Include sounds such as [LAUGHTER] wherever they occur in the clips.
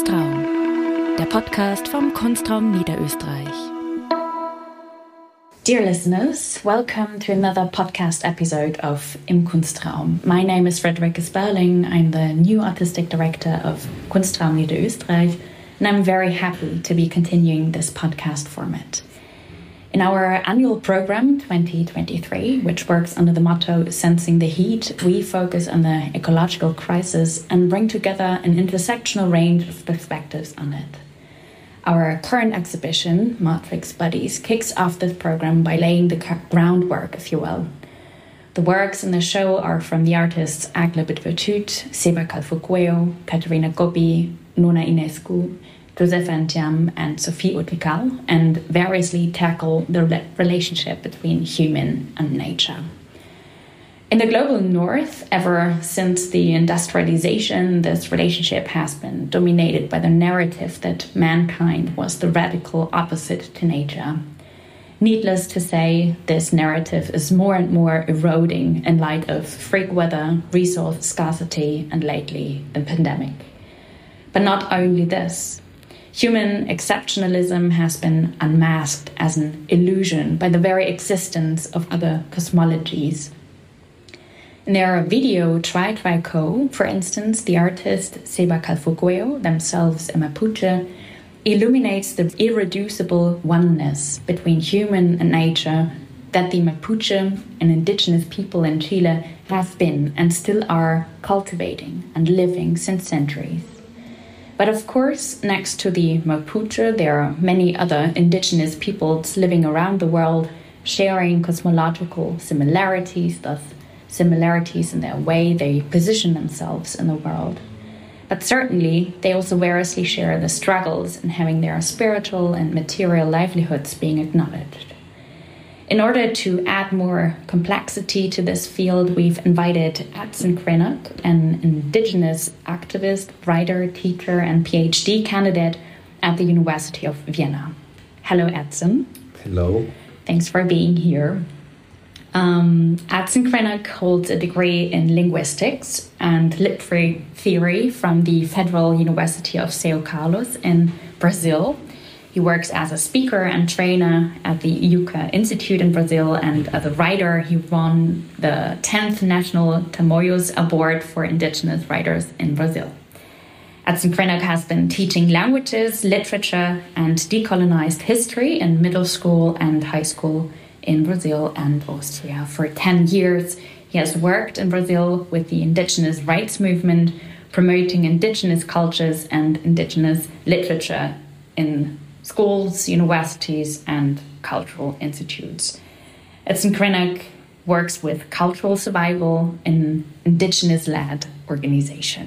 Kunstraum, der Podcast vom Kunstraum Niederösterreich. Dear listeners, welcome to another podcast episode of Im Kunstraum. My name is Frederike Sperling. I'm the new artistic director of Kunstraum Niederösterreich, and I'm very happy to be continuing this podcast format. In our annual program 2023, which works under the motto Sensing the Heat, we focus on the ecological crisis and bring together an intersectional range of perspectives on it. Our current exhibition, Matrix Bodies, kicks off this program by laying the groundwork, if you will. The works in the show are from the artists Eglė Budvytytė, Seba Calfuqueo, Katerina Gobi, Nona Inescu, Joseph Antiam and Sophie Utikal, and variously tackle the relationship between human and nature. In the global north, ever since the industrialization, this relationship has been dominated by the narrative that mankind was the radical opposite to nature. Needless to say, this narrative is more and more eroding in light of freak weather, resource scarcity, and lately the pandemic. But not only this, Human exceptionalism has been unmasked as an illusion by the very existence of other cosmologies. In their video Trayenko, for instance, the artist Seba Calfuqueo, themselves a Mapuche, illuminates the irreducible oneness between human and nature that the Mapuche, an indigenous people in Chile, have been and still are cultivating and living since centuries. But of course, next to the Mapuche, there are many other indigenous peoples living around the world sharing cosmological similarities, thus, similarities in their way they position themselves in the world. But certainly, they also variously share the struggles in having their spiritual and material livelihoods being acknowledged. In order to add more complexity to this field, we've invited Edson Krenak, an indigenous activist, writer, teacher, and PhD candidate at the University of Vienna. Hello, Edson. Hello. Thanks for being here. Um, Edson Krenak holds a degree in linguistics and lit theory from the Federal University of São Carlos in Brazil he works as a speaker and trainer at the UKA Institute in Brazil, and as a writer, he won the 10th National Tamoios Award for Indigenous Writers in Brazil. Edson Krenak has been teaching languages, literature, and decolonized history in middle school and high school in Brazil and Austria. For 10 years, he has worked in Brazil with the indigenous rights movement, promoting indigenous cultures and indigenous literature in schools, universities, and cultural institutes. Edson Krenak works with cultural survival in indigenous led organization.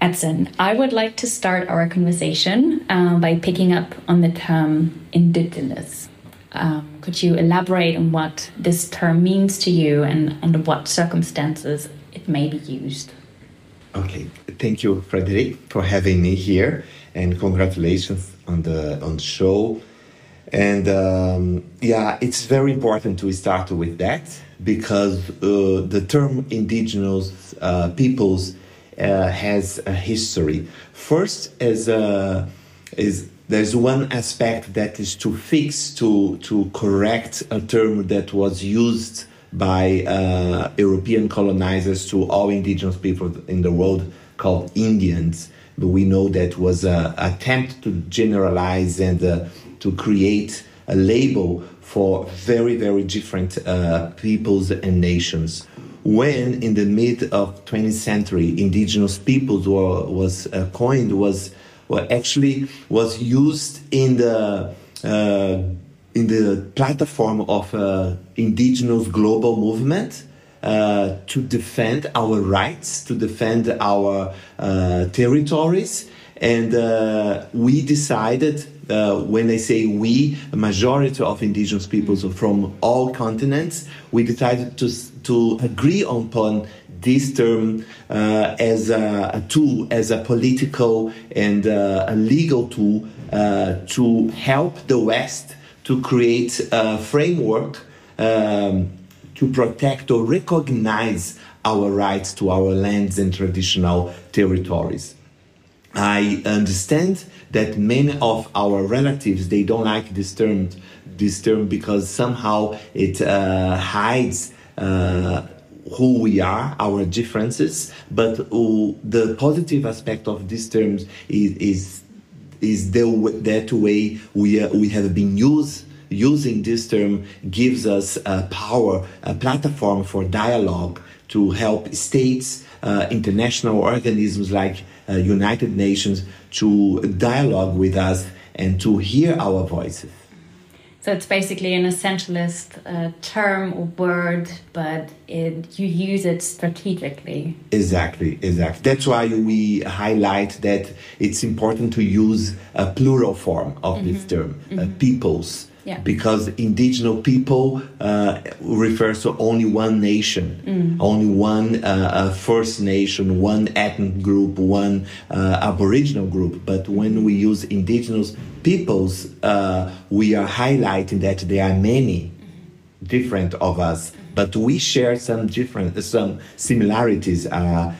Edson, I would like to start our conversation uh, by picking up on the term indigenous. Um, could you elaborate on what this term means to you and under what circumstances it may be used? Okay, thank you, Frederic, for having me here, and congratulations on the on the show. And um, yeah, it's very important to start with that because uh, the term indigenous uh, peoples uh, has a history. First, as a, is there's one aspect that is to fix to to correct a term that was used by uh, European colonizers to all indigenous people in the world called Indians we know that was an attempt to generalize and uh, to create a label for very, very different uh, peoples and nations. When in the mid of 20th century, indigenous peoples were, was uh, coined, was well, actually was used in the uh, in the platform of uh, indigenous global movement uh, to defend our rights, to defend our uh, territories. And uh, we decided, uh, when I say we, a majority of indigenous peoples from all continents, we decided to, to agree upon this term uh, as a, a, tool, as a political and a legal tool to help the West to create a framework um, to protect or recognize our rights to our lands and traditional territories. I understand that many of our relatives they don't like this term, this term because somehow it uh, hides uh, who we are, our differences. But uh, the positive aspect of these terms is is, is the, that way we uh, we have been used using this term gives us a power, a platform for dialogue to help states, uh, international organisms like uh, United Nations to dialogue with us and to hear our voices. So it's basically an essentialist uh, term or word, but it, you use it strategically. Exactly, exactly. That's why we highlight that it's important to use a plural form of mm -hmm. this term, mm -hmm. uh, mm-hmm. peoples yeah. Because indigenous people uh, refers to only one nation, mm. only one uh, uh, First Nation, one ethnic group, one uh, Aboriginal group. But when we use indigenous peoples, uh, we are highlighting that there are many different of us, but we share some different, some similarities. Uh,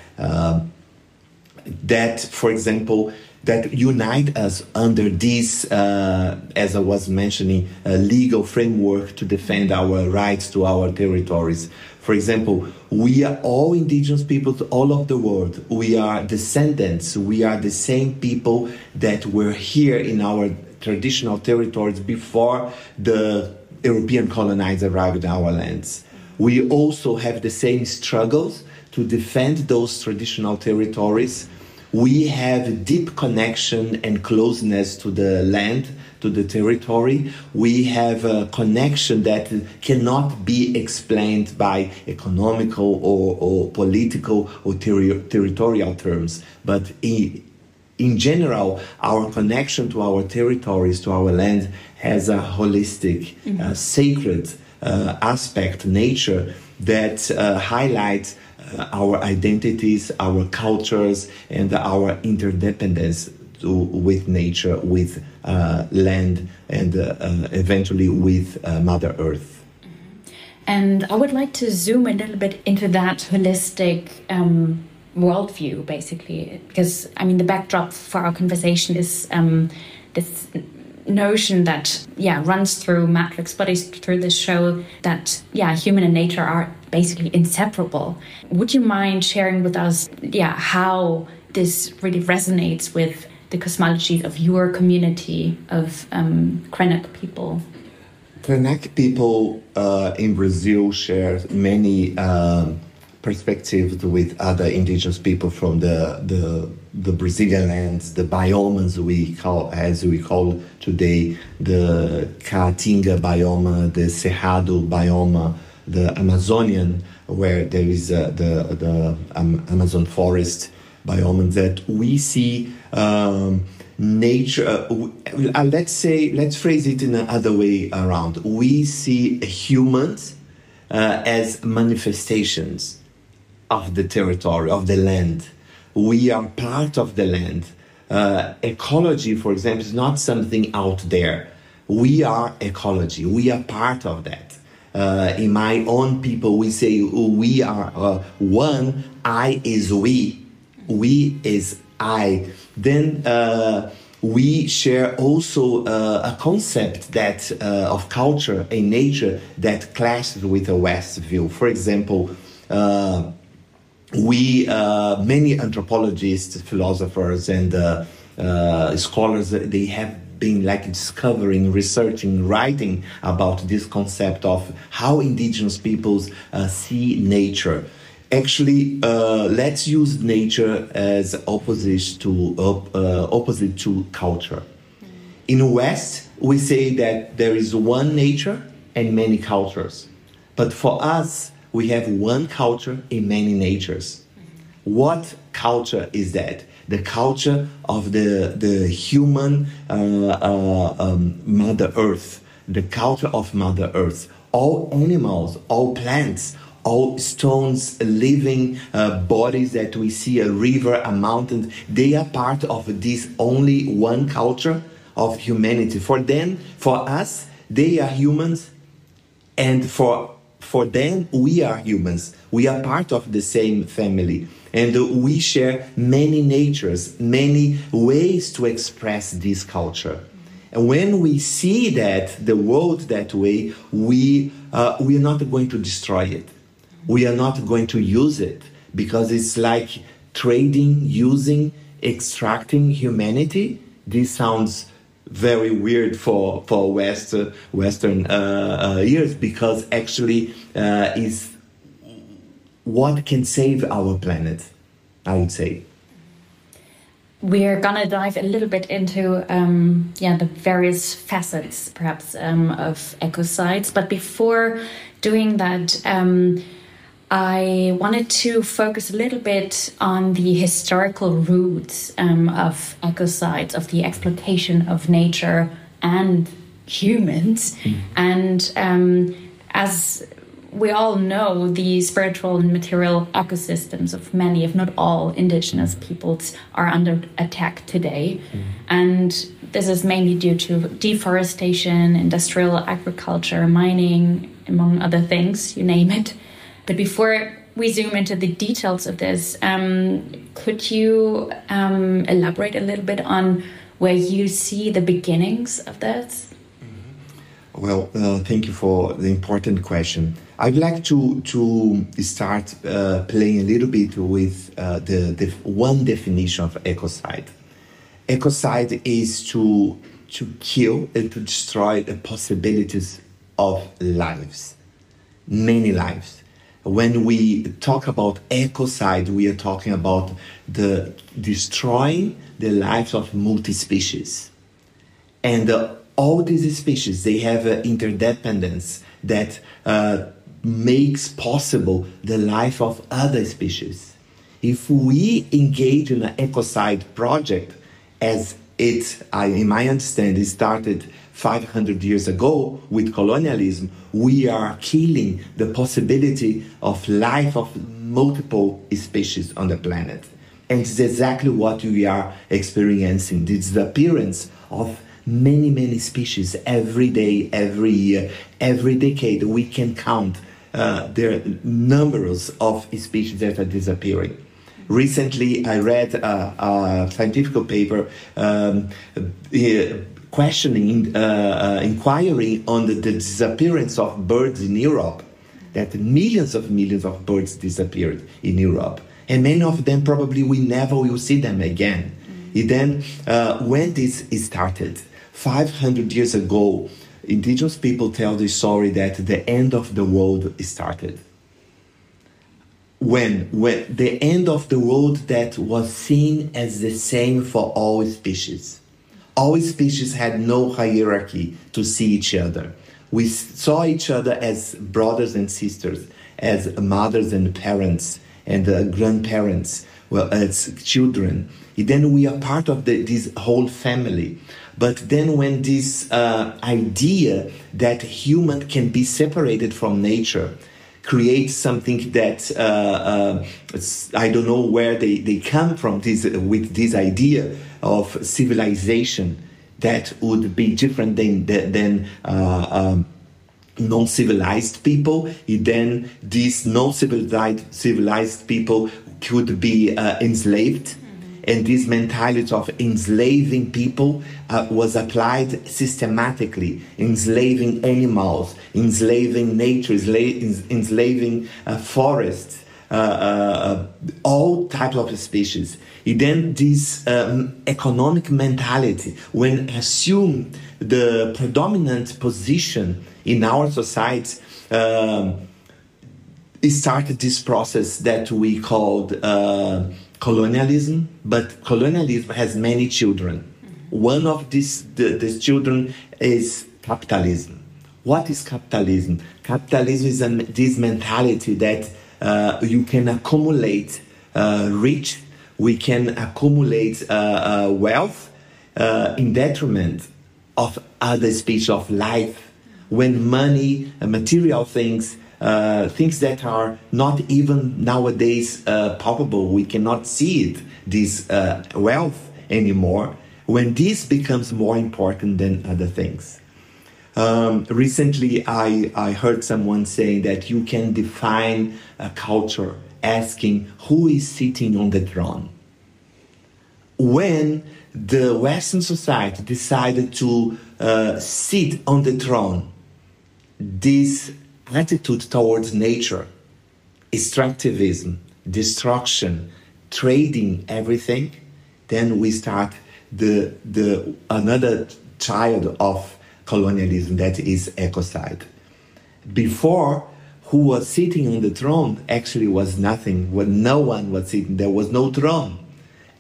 that, for example, that unite us under this, uh, as I was mentioning, legal framework to defend our rights to our territories. For example, we are all indigenous peoples all over the world. We are descendants. We are the same people that were here in our traditional territories before the European colonizers arrived in our lands. We also have the same struggles to defend those traditional territories we have a deep connection and closeness to the land, to the territory. We have a connection that cannot be explained by economical or, or political or territorial terms. But in, in general, our connection to our territories, to our land, has a holistic, mm-hmm. uh, sacred uh, aspect, nature that uh, highlights uh, our identities, our cultures, and our interdependence to, with nature, with uh, land, and uh, uh eventually with uh, Mother Earth. And I would like to zoom a little bit into that holistic um, worldview, basically, because I mean, the backdrop for our conversation is um, this notion that yeah runs through Matrix Bodies through this show that yeah human and nature are basically inseparable. Would you mind sharing with us yeah how this really resonates with the cosmologies of your community of um, Krenak people? Krenak people uh, in Brazil share many um, perspectives with other indigenous people from the, the, the Brazilian lands, the biomes we call, as we call today, the Caatinga biome, the Cerrado biome, the Amazonian, where there is uh, the, the um, Amazon forest biome, that we see um, nature. Uh, uh, let's say, let's phrase it in another way around. We see humans uh, as manifestations of the territory, of the land. We are part of the land. Uh, ecology, for example, is not something out there. We are ecology. We are part of that. Uh, in my own people, we say we are uh, one. I is we. We is I. Then uh, we share also uh, a concept that uh, of culture and nature that clashes with a West view. For example, we uh, many anthropologists, philosophers, and uh, uh, scholars they have been like discovering, researching, writing about this concept of how indigenous peoples uh, see nature. Actually, uh, let's use nature as opposite to uh, opposite to culture. In the West, we say that there is one nature and many cultures, but for us we have one culture in many natures. What culture is that? The culture of the, the human uh, uh, um, Mother Earth, the culture of Mother Earth. All animals, all plants, all stones, living uh, bodies that we see, a river, a mountain, they are part of this only one culture of humanity. For them, for us, they are humans, and for for them, we are humans. We are part of the same family. And we share many natures, many ways to express this culture. And when we see that, the world that way, we, uh, we are not going to destroy it. We are not going to use it because it's like trading, using, extracting humanity. This sounds very weird for for West Western uh, uh, ears because actually uh, is what can save our planet. I would say. We're gonna dive a little bit into um, yeah the various facets perhaps um, of ecocides, but before doing that. Um, I wanted to focus a little bit on the historical roots um, of ecocides, of the exploitation of nature and humans. Mm. And um, as we all know, the spiritual and material ecosystems of many, if not all, indigenous peoples are under attack today. Mm. And this is mainly due to deforestation, industrial agriculture, mining, among other things, you name it. But before we zoom into the details of this, um, could you um, elaborate a little bit on where you see the beginnings of this? Mm-hmm. Well, uh, thank you for the important question. I'd like to to start uh, playing a little bit with uh, the, the one definition of ecocide. Ecocide is to to kill and to destroy the possibilities of lives, many lives when we talk about ecocide, we are talking about the destroying the lives of multi-species. And uh, all these species, they have interdependence that uh, makes possible the life of other species. If we engage in an ecocide project, as it, I, in my understanding, started 500 years ago with colonialism, we are killing the possibility of life of multiple species on the planet. And it's exactly what we are experiencing the disappearance of many, many species every day, every year, every decade. We can count uh, there are numbers of species that are disappearing. Recently, I read a, a scientific paper um, questioning, uh, uh, inquiring on the, the, disappearance of birds in Europe, that millions of millions of birds disappeared in Europe. And many of them probably we never will see them again. Mm. Then, uh, when this started, 500 years ago, indigenous people tell the story that the end of the world started. When, when the end of the world that was seen as the same for all species all species had no hierarchy to see each other. We saw each other as brothers and sisters, as mothers and parents and uh, grandparents, well, as children. Then we are part of the, this whole family. But then when this uh, idea that human can be separated from nature, creates something that uh, uh, I don't know where they, they come from this with this idea of civilization that would be different than than uh, um, non-civilized people. Then these non-civilized civilized people could be uh, enslaved and this mentality of enslaving people uh, was applied systematically, enslaving animals, enslaving nature, enslaving uh, forests. Uh, uh, all types of species. And then this um, economic mentality, when assumed the predominant position in our society, um, started this process that we called uh, colonialism, but colonialism has many children. One of these, the, children is capitalism. What is capitalism? Capitalism is this mentality that uh, you can accumulate uh, rich, we can accumulate uh, uh wealth uh, in detriment of other species of life. When money, material things uh, things that are not even nowadays uh, palpable. We cannot see it, this uh, wealth anymore, when this becomes more important than other things. Um, recently, I, I heard someone saying that you can define a culture asking who is sitting on the throne. When the Western society decided to uh, sit on the throne, this attitude towards nature, extractivism, destruction, trading everything, then we start the, the another child of colonialism that is ecocide. Before, who was sitting on the throne actually was nothing. When no one was sitting, there was no throne.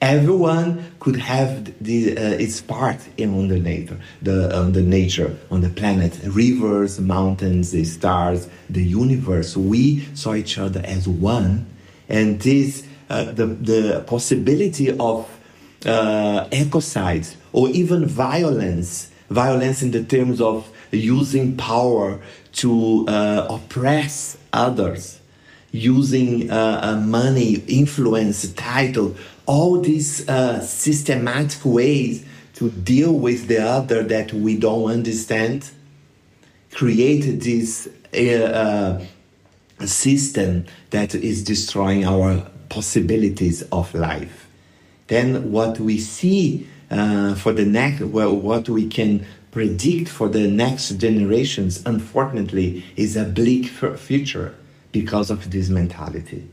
Everyone could have the, uh, its part in on the nature, the on the nature, on the planet, rivers, mountains, the stars, the universe. We saw each other as one, and this uh, the the possibility of uh, ecocide or even violence violence in the terms of using power to uh, oppress others, using uh, uh, money, influence, title, all these uh, systematic ways to deal with the other that we don't understand, created this system that is destroying our possibilities of life. Then what we see uh, for the next, well, what we can predict for the next generations, unfortunately, is a bleak future because of this mentality.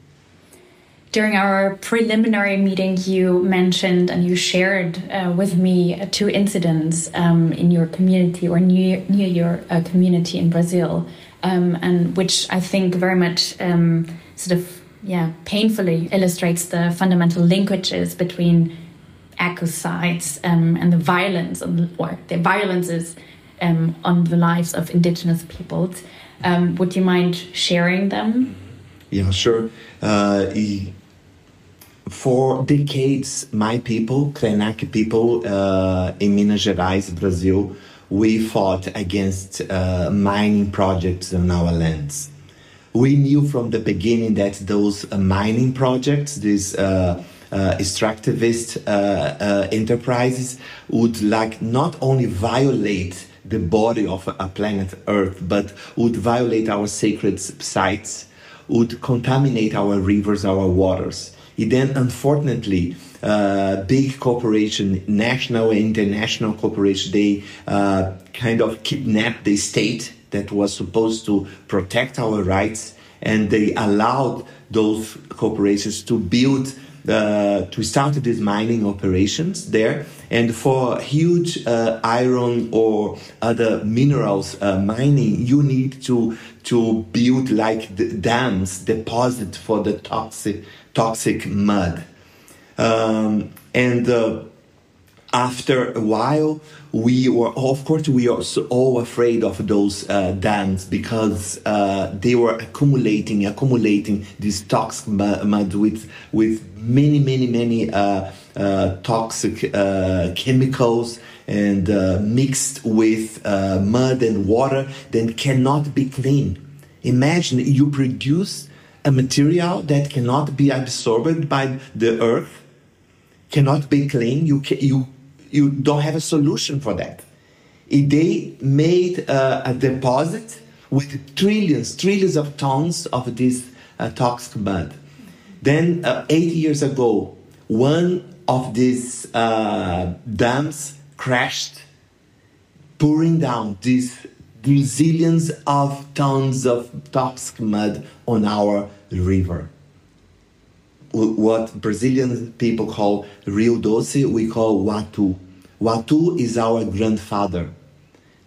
During our preliminary meeting, you mentioned and you shared uh, with me uh, two incidents um, in your community or near, near your uh, community in Brazil, um, and which I think very much um, sort of yeah painfully illustrates the fundamental linkages between ecocides um, and the violence or the violences um, on the lives of indigenous peoples. Um, would you mind sharing them? Yeah, sure. Uh, for decades, my people, Krenak people uh, in Minas Gerais, Brazil, we fought against uh, mining projects on our lands. We knew from the beginning that those uh, mining projects, these uh, uh, extractivist uh, uh, enterprises would like not only violate the body of a planet Earth, but would violate our sacred sites, would contaminate our rivers, our waters. It then, unfortunately, uh, big corporation, national and international corporation, they uh, kind of kidnapped the state that was supposed to protect our rights, and they allowed those corporations to build uh, to start these mining operations there. And for huge uh, iron or other minerals uh, mining, you need to to build like dams, deposit for the toxic toxic mud. Um, and uh, after a while, we were, of course, we are all afraid of those uh, dams because uh, they were accumulating, accumulating this toxic mud with with many, many, many uh, uh toxic uh, chemicals and uh, mixed with mud and water, then cannot be clean. Imagine you produce a material that cannot be absorbed by the earth, cannot be clean. You can, you you don't have a solution for that. They made uh, a deposit with trillions, trillions of tons of this uh, toxic mud. Then, uh, eight years ago, one of these uh, dams crashed, pouring down these zillions of tons of toxic mud on our river what Brazilian people call Rio Doce, we call Watu. Watu is our grandfather.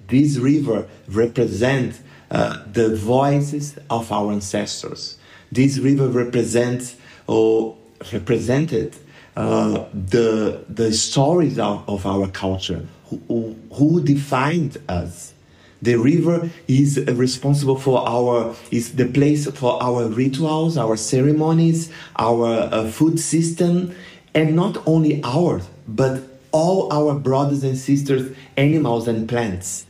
This river represents uh, the voices of our ancestors. This river represents or represented uh, the the stories of, of our culture, who, who defined us the river is responsible for our, is the place for our rituals, our ceremonies, our uh, food system, and not only ours, but all our brothers and sisters, animals and plants.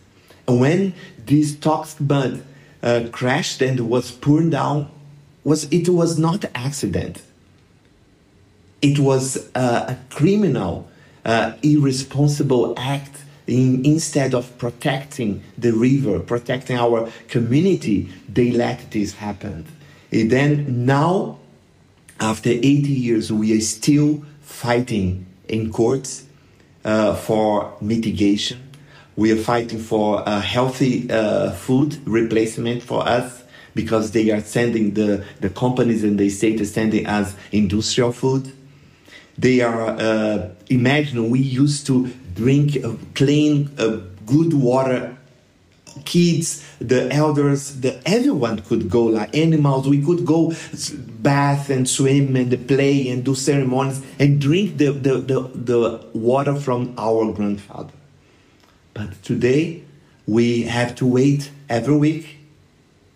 And when this toxic mud uh, crashed and was poured down, was it was not accident. It was uh, a criminal, uh, irresponsible act in, instead of protecting the river, protecting our community, they let this happen. And then now, after 80 years, we are still fighting in courts uh, for mitigation. We are fighting for a healthy uh, food replacement for us because they are sending the, the companies and the state are sending us industrial food. They are, uh, imagine we used to drink clean, uh, good water. Kids, the elders, the everyone could go like animals. We could go bath and swim and play and do ceremonies and drink the, the, the, the water from our grandfather. But today we have to wait every week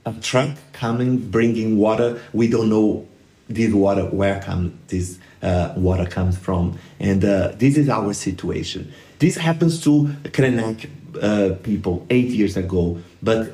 a truck coming bringing water. We don't know this water where come this uh, water comes from, and uh, this is our situation. This happens to Krenak uh, people eight years ago, but a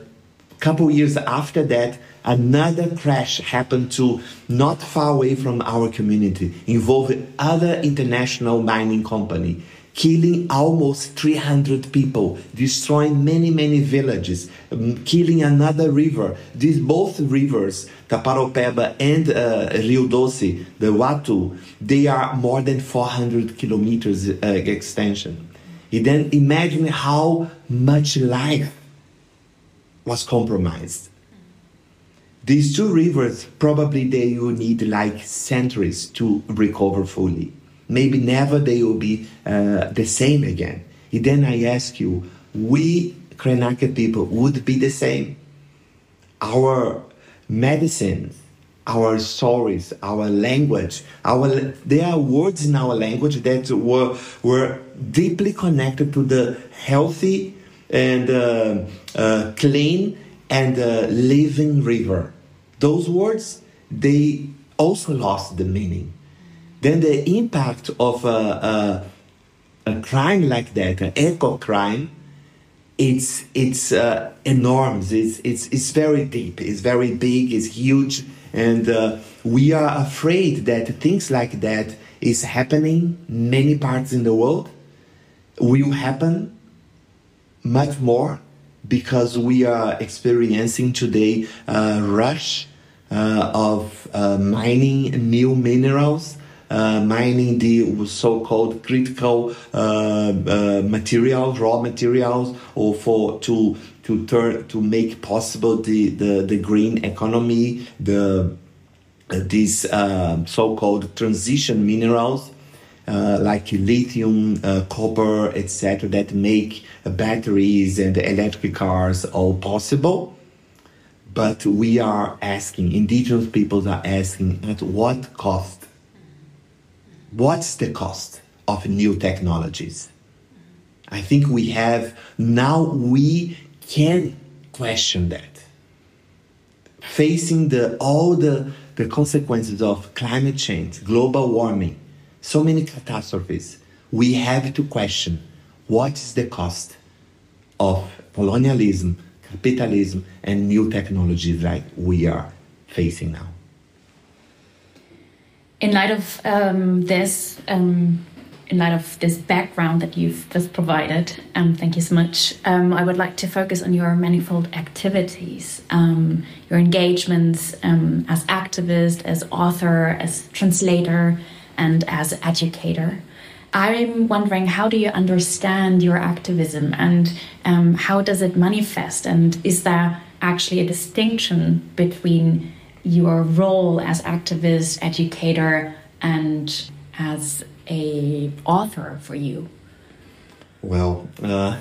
couple years after that, another crash happened to not far away from our community, involving other international mining company, killing almost 300 people, destroying many, many villages, um, killing another river. These both rivers, Paraopeba and uh, Rio Doce, the Watu, they are more than 400 kilometers uh, extension. You then imagine how much life was compromised. These two rivers probably they will need like centuries to recover fully. Maybe never they will be uh, the same again. And then I ask you, we Krenaka people would be the same. Our medicines, our stories, our language, our there are words in our language that were were deeply connected to the healthy and uh, uh, clean and uh, living river. Those words they also lost the meaning. Then the impact of a, a, a crime like that, an eco crime, it's it's uh, enormous. It's, it's it's very deep. It's very big. It's huge, and uh, we are afraid that things like that is happening many parts in the world. Will happen much more because we are experiencing today a rush uh, of uh, mining new minerals mining the so-called critical uh, uh, materials, raw materials, or for to to turn to make possible the the, the green economy, the these so-called transition minerals. Uh, like lithium, uh, copper, etc., that make uh, batteries and electric cars all possible. But we are asking, indigenous peoples are asking, at what cost? What's the cost of new technologies? I think we have now we can question that. Facing the all the, the consequences of climate change, global warming, so many catastrophes, we have to question what is the cost of colonialism, capitalism, and new technologies like we are facing now in light of um, this, um, in light of this background that you've just provided, um, thank you so much. Um, I would like to focus on your manifold activities, um, your engagements um, as activist, as author, as translator, and as educator. I'm wondering how do you understand your activism and how does it manifest? And is there actually a distinction between your role as activist, educator, and as a author for you? Well, uh,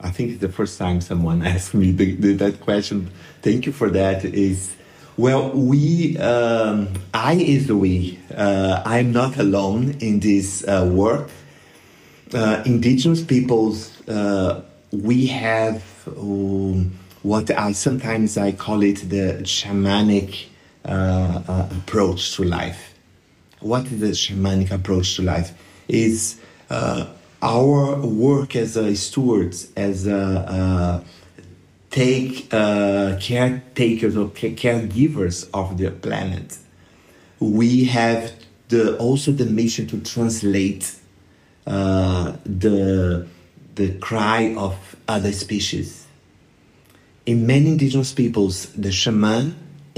I think it's the first time someone [LAUGHS] asked me the, the, that question. Thank you for that. Is well, we, um, I is we. Uh, I'm not alone in this uh, work. Uh, indigenous peoples, uh, we have um, what I sometimes I call it the shamanic uh, uh, approach to life. What is the shamanic approach to life? Is uh, our work as a stewards, as take caretakers or caregivers of the planet. We have the also the mission to translate uh, the the cry of other species. In many indigenous peoples, the shaman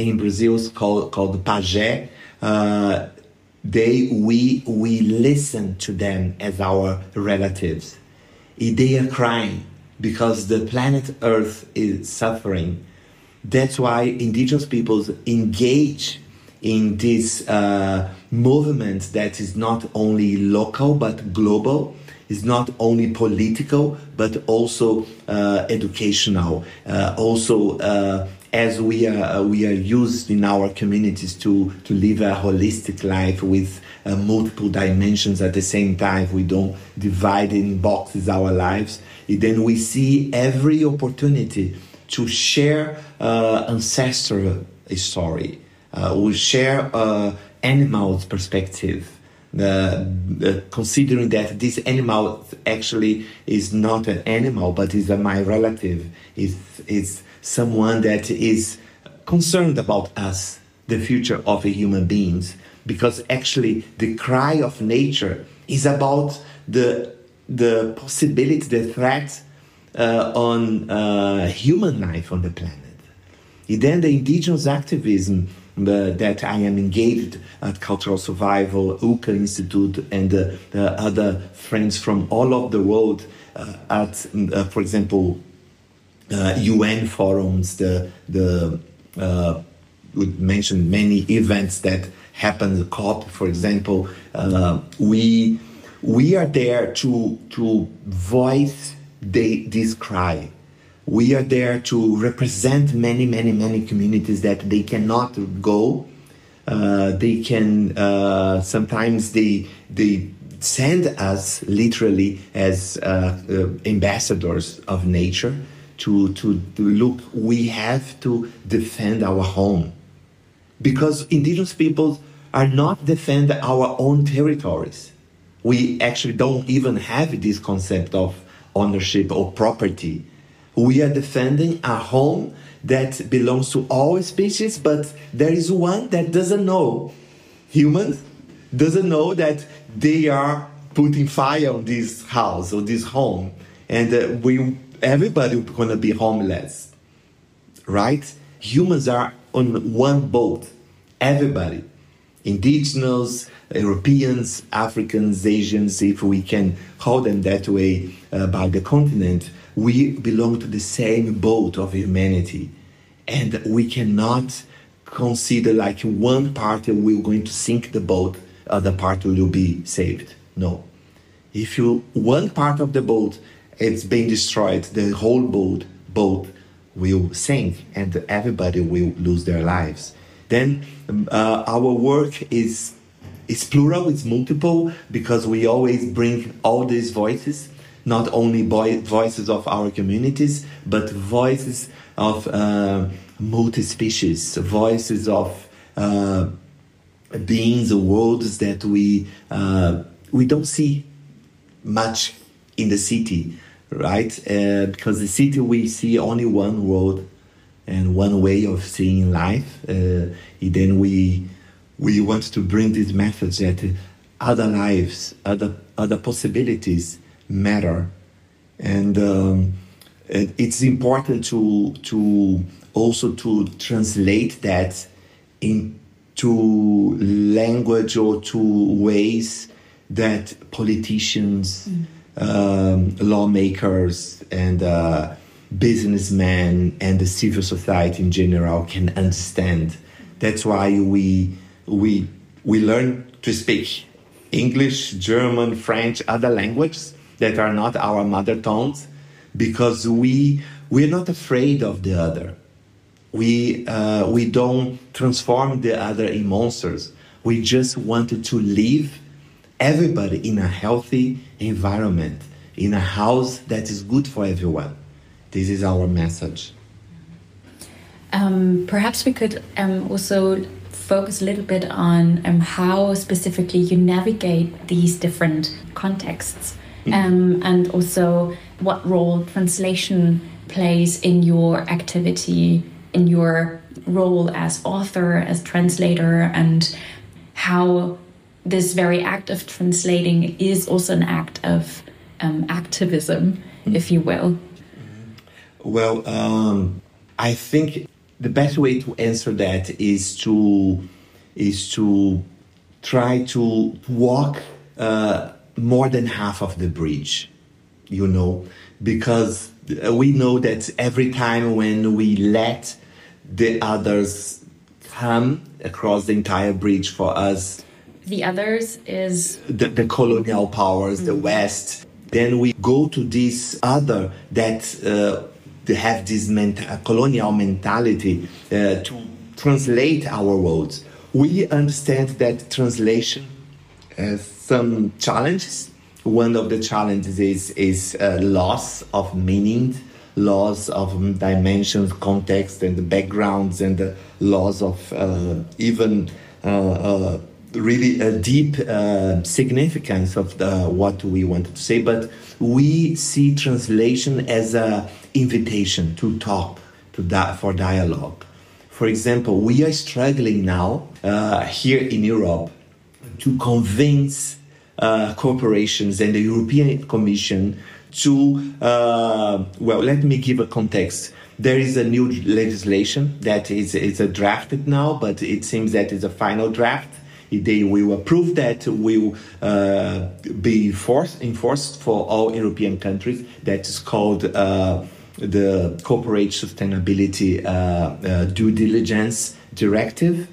in Brazil called, called pajé. Uh, they we we listen to them as our relatives. If They are crying because the planet Earth is suffering. That's why indigenous peoples engage in this uh, movement that is not only local but global is not only political but also uh, educational uh, also uh, as we are uh, we are used in our communities to to live a holistic life with uh, multiple dimensions at the same time we don't divide in boxes our lives then we see every opportunity to share ancestral story uh, we share uh, animals' perspective. considering that this animal actually is not an animal but is a, my relative, is is someone that is concerned about us, the future of human beings, because actually the cry of nature is about the the possibility, the threat uh, on uh, human life on the planet. And then the indigenous activism that I am engaged at Cultural Survival, UKA Institute, and the other friends from all over the world uh, at, uh, for example, UN uh, forums, the, the uh, we mentioned many events that happen, The COP, for example. Uh, we, we are there to, to voice the, this cry we are there to represent many, many, many communities that they cannot go. Uh, they can uh, sometimes they they send us literally as uh ambassadors of nature to, to look. We have to defend our home because indigenous peoples are not defend our own territories. We actually don't even have this concept of ownership or property we are defending a home that belongs to all species, but there is one that doesn't know. Humans doesn't know that they are putting fire on this house or this home, and uh, we everybody gonna be homeless, right? Humans are on one boat. Everybody, indigenous, Europeans, Africans, Asians, if we can call them that way uh, by the continent we belong to the same boat of humanity and we cannot consider like one party will going to sink the boat other part will be saved no if you one part of the boat it's being destroyed. The whole boat boat will sink and everybody will lose their lives. Then uh, our work is is plural it's multiple because we always bring all these voices not only voices of our communities, but voices of uh, multi-species, voices of uh, beings or worlds that we uh, we don't see much in the city, right? Uh, because the city we see only one road and one way of seeing life. Uh, then we we want to bring this message that other lives, other other possibilities matter, and um, it's important to to also to translate that into language or to ways that politicians, mm. Um, lawmakers, and uh, businessmen and the civil society in general can understand. That's why we we we learn to speak English, German, French, other languages that are not our mother tongues because we we're not afraid of the other. We uh, we don't transform the other in monsters. We just wanted to live everybody in a healthy environment, in a house that is good for everyone. This is our message. Um, perhaps we could um, also focus a little bit on um, how specifically you navigate these different contexts um, and also what role translation plays in your activity, in your role as author, as translator, and how this very act of translating is also an act of um, activism, if you will? Well, um, I think the best way to answer that is to is to try to walk uh, more than half of the bridge, you know, because we know that every time when we let the others come across the entire bridge for us, the others is the, the colonial powers, mm-hmm. the West. Then we go to this other that uh, they have this menta- colonial mentality uh, to translate our words. We understand that translation has some challenges. One of the challenges is, is uh, loss of meaning, loss of dimensions, context, and the backgrounds, and the loss of uh, even uh, uh, really a deep uh, significance of the, what we wanted to say. But we see translation as an invitation to talk, to that for dialogue. For example, we are struggling now uh, here in Europe to convince uh, corporations and the European Commission to, uh, well, let me give a context. There is a new legislation that is, is a drafted now, but it seems that it's a final draft. They will approve that will uh, be forced, enforced for all European countries. That is called uh, the Corporate Sustainability uh, uh, Due Diligence Directive.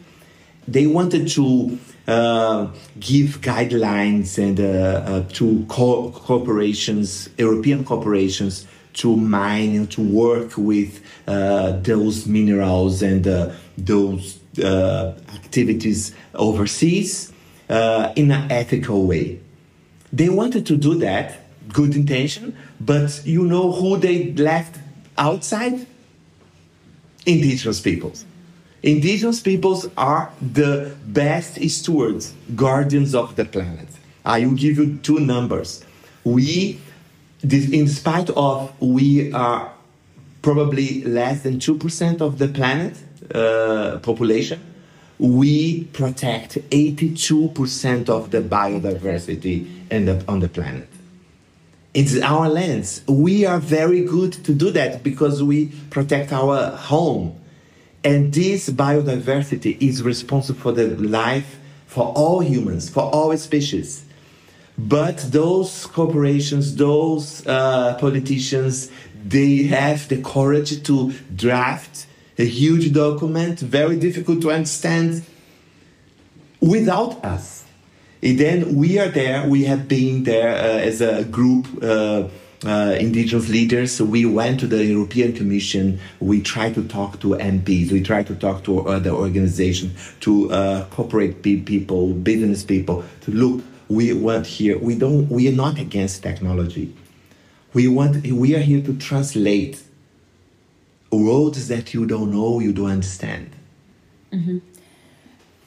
They wanted to uh, give guidelines and uh, to co- corporations, European corporations, to mine and to work with uh, those minerals and uh, those uh, activities overseas uh, in an ethical way. They wanted to do that good intention, but you know who they left outside? Indigenous peoples. Indigenous peoples are the best stewards, guardians of the planet. I will give you two numbers. We, in spite of we are probably less than 2% of the planet uh, population, we protect 82% of the biodiversity the, on the planet it's our lands. We are very good to do that because we protect our home. And this biodiversity is responsible for the life for all humans, for all species. But those corporations, those uh, politicians, they have the courage to draft a huge document, very difficult to understand, without us and then we are there. We have been there uh, as a group. Uh, uh, indigenous leaders. So we went to the European Commission. We tried to talk to MPs. We tried to talk to other organizations, to uh, corporate people, business people. To look, we want here. We don't. We are not against technology. We want. We are here to translate words that you don't know, you don't understand. Mm-hmm.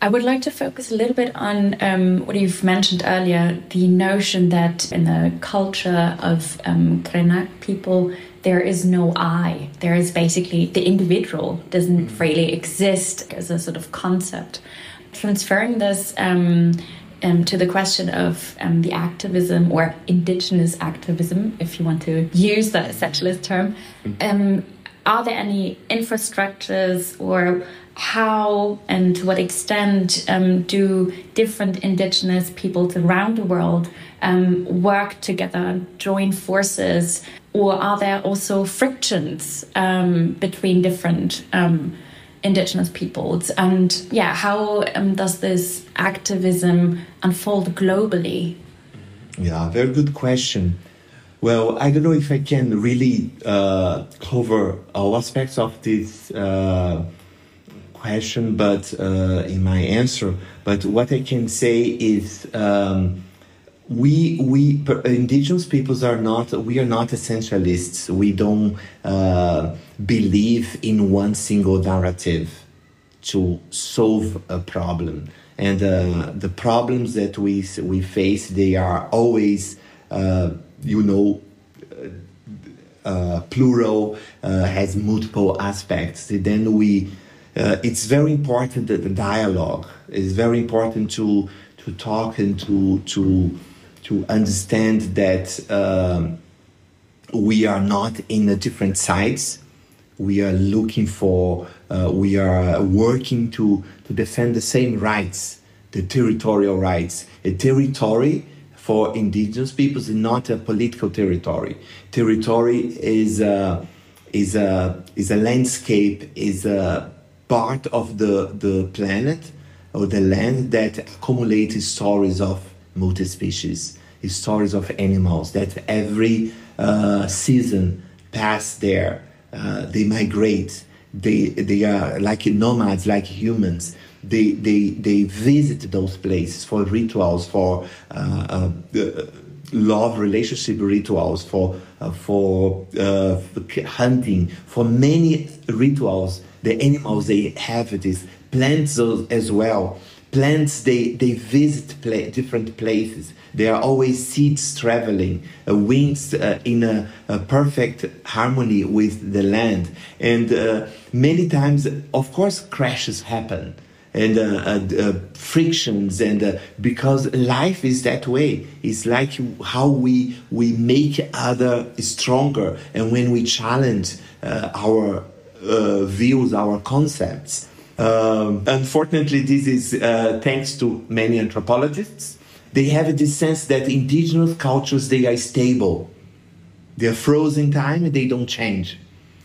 I would like to focus a little bit on um, what you've mentioned earlier the notion that in the culture of um, Krenak people, there is no I. There is basically the individual doesn't mm-hmm. really exist as a sort of concept. Transferring this um, um, to the question of um, the activism or indigenous activism, if you want to use that essentialist term, mm-hmm. um, are there any infrastructures or how and to what extent um, do different indigenous peoples around the world um, work together, join forces, or are there also frictions um, between different um, indigenous peoples? And yeah, how um, does this activism unfold globally? Yeah, very good question. Well, I don't know if I can really uh, cover all aspects of this. Uh, question, but uh, in my answer. But what I can say is. Um, we we indigenous peoples are not we are not essentialists. We don't uh, believe in one single narrative to solve a problem. And uh, the problems that we we face they are always uh, you know uh, plural uh, has multiple aspects. Then we uh, it's very important that the dialogue is very important to to talk and to to to understand that um, we are not in the different sides. We are looking for, uh, we are working to, to defend the same rights, the territorial rights. A territory for indigenous peoples is not a political territory. Territory is a, is a, is a landscape, is a part of the, the planet or the land that accumulates stories of multi-species, stories of animals that every uh, season pass there. Uh, they migrate. They, they are like nomads, like humans. They, they, they visit those places for rituals, for uh, uh love relationship rituals, for, uh, for uh, hunting, for many rituals. The animals, they have these plants as well. Plants, they, they visit pla- different places. There are always seeds traveling, uh, wings uh, in a, a, perfect harmony with the land. And uh, many times, of course, crashes happen and uh, uh, frictions and uh, because life is that way it's like how we we make other stronger and when we challenge our views our concepts um, unfortunately, this is uh, thanks to many anthropologists. They have this sense that indigenous cultures they are stable, they are frozen time and they don't change.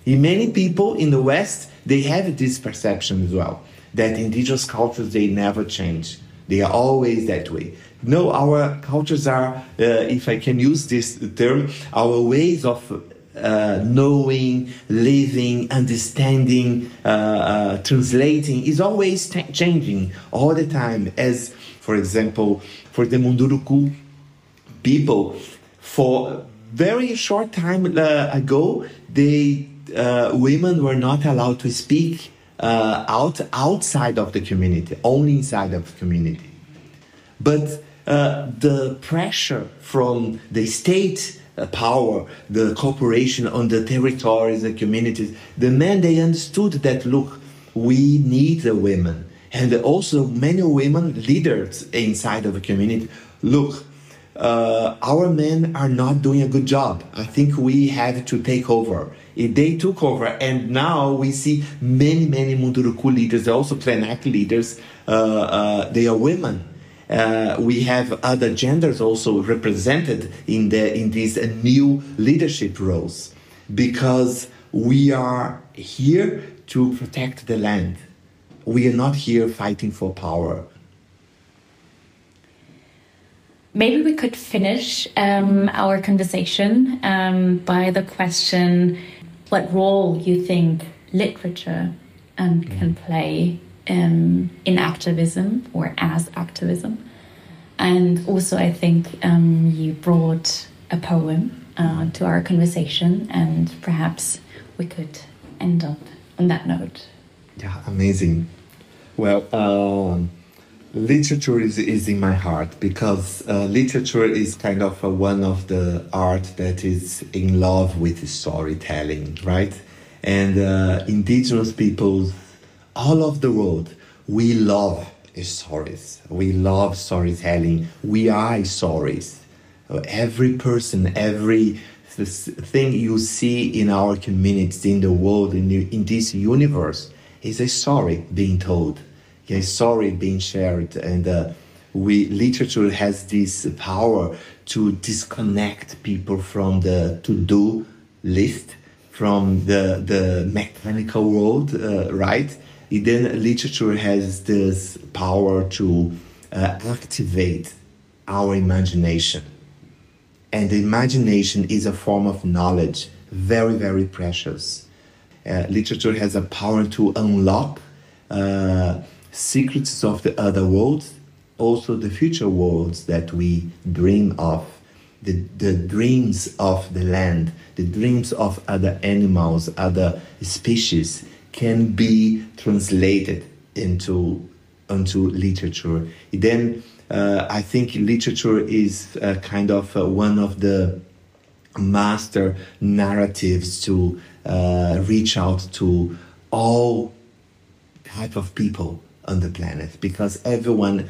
In many people in the West, they have this perception as well that indigenous cultures they never change. They are always that way. No, our cultures are, uh, if I can use this term, our ways of uh, knowing, living, understanding, uh, uh, translating is always t- changing all the time. As, for example, for the Munduruku people, for a very short time uh, ago, they uh, women were not allowed to speak uh, out outside of the community, only inside of the community. But the pressure from the state power, the cooperation on the territories the communities. The men, they understood that, look, we need the women. And also many women leaders inside of the community. Look, uh, our men are not doing a good job. I think we have to take over. They took over, and now we see many, many Munduruku leaders, also Krenak leaders, uh, uh, they are women uh, we have other genders also represented in the in these new leadership roles because we are here to protect the land. We are not here fighting for power. Maybe we could finish um, our conversation um, by the question what role you think literature um, can play um, in activism or as activism. And also, I think um, you brought a poem uh, to our conversation, and perhaps we could end up on that note. Yeah, amazing. Well, um, literature is, is in my heart because uh, literature is kind of one of the art that is in love with storytelling, right? And uh, indigenous peoples all of the world, we love stories. We love storytelling. We are stories. Every person, every thing you see in our communities, in the world, in, the, in this universe, is a story being told, a story being shared, and uh, we literature has this power to disconnect people from the to-do list, from the the mechanical world, uh, right? Then literature has this power to uh, activate our imagination. And the imagination is a form of knowledge, very, very precious. Uh, literature has a power to unlock uh, secrets of the other worlds, also the future worlds that we dream of, the, the dreams of the land, the dreams of other animals, other species can be translated into into literature. Then uh, I think literature is uh, kind of uh, one of the master narratives to uh, reach out to all type of people on the planet because everyone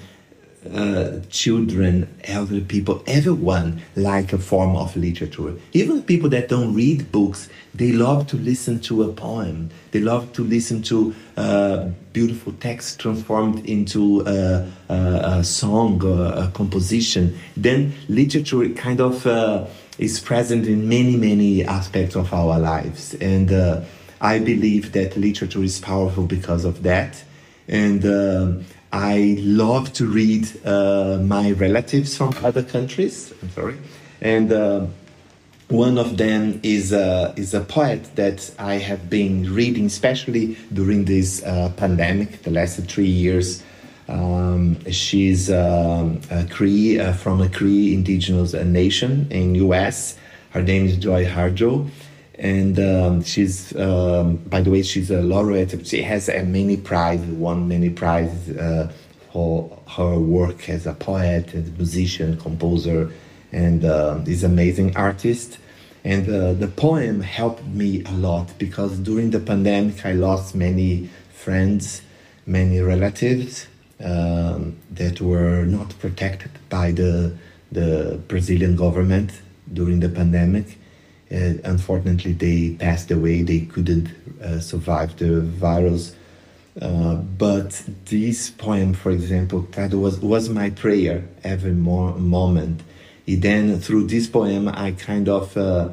uh, children, elderly people, everyone like a form of literature. Even people that don't read books, they love to listen to a poem. They love to listen to uh, beautiful text transformed into a, a, a song or a composition. Then literature kind of uh, is present in many, many aspects of our lives. And uh, I believe that literature is powerful because of that. And um, I love to read uh, my relatives from other countries. I'm sorry, and uh, one of them is a, is a poet that I have been reading, especially during this uh, pandemic, the last three years. Um, she's um, a Cree uh, from a Cree indigenous nation in U.S. Her name is Joy Harjo and um, she's um, by the way she's a laureate. She has a many prizes won many prizes uh, for her work as a poet as a musician composer and uh, is amazing artist. And uh, the poem helped me a lot because during the pandemic i lost many friends many relatives um, that were not protected by the the brazilian government during the pandemic uh, unfortunately, they passed away. They couldn't uh, survive the virus. Uh, but this poem, for example, that was was my prayer every mo- moment. And then through this poem, I kind of uh,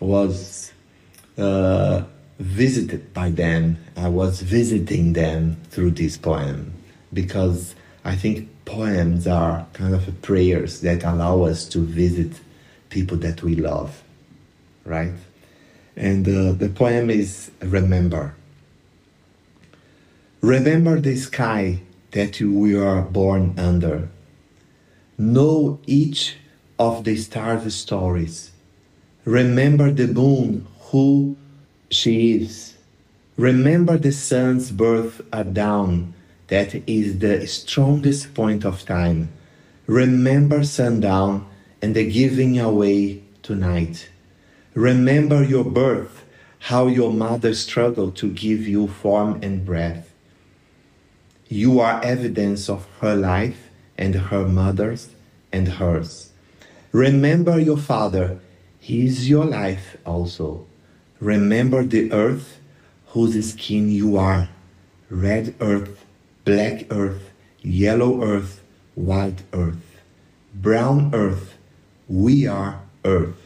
was uh, visited by them. I was visiting them through this poem because I think poems are kind of prayers that allow us to visit people that we love right? And uh, the poem is Remember. Remember the sky that we are born under. Know each of the stars' stories. Remember the moon, who she is. Remember the sun's birth at dawn, that is the strongest point of time. Remember sundown and the giving away tonight. Remember your birth, how your mother struggled to give you form and breath. You are evidence of her life and her mother's and hers. Remember your father, he is your life also. Remember the earth whose skin you are red earth, black earth, yellow earth, white earth, brown earth. We are earth.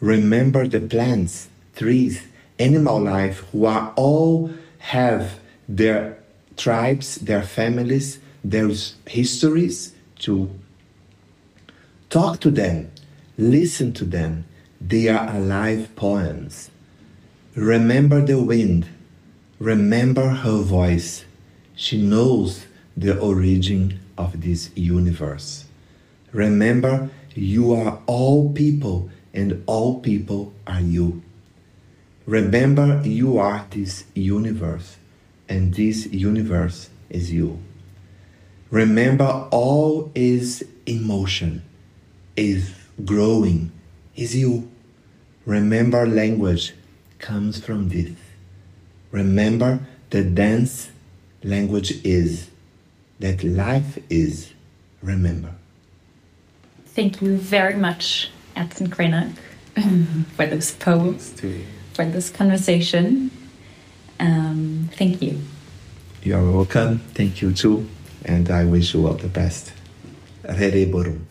Remember the plants, trees, animal life who are all have their tribes, their families, their histories to talk to them, listen to them. They are alive poems. Remember the wind. Remember her voice. She knows the origin of this universe. Remember, you are all people and all people are you. Remember, you are this universe, and this universe is you. Remember, all is emotion, is growing, is you. Remember, language comes from this. Remember, the dance language is, that life is. Remember. Thank you very much Edson [LAUGHS] Krenak for this poems, for this conversation. Um, thank you. You are welcome. Thank you too. And I wish you all the best. Rere Borum.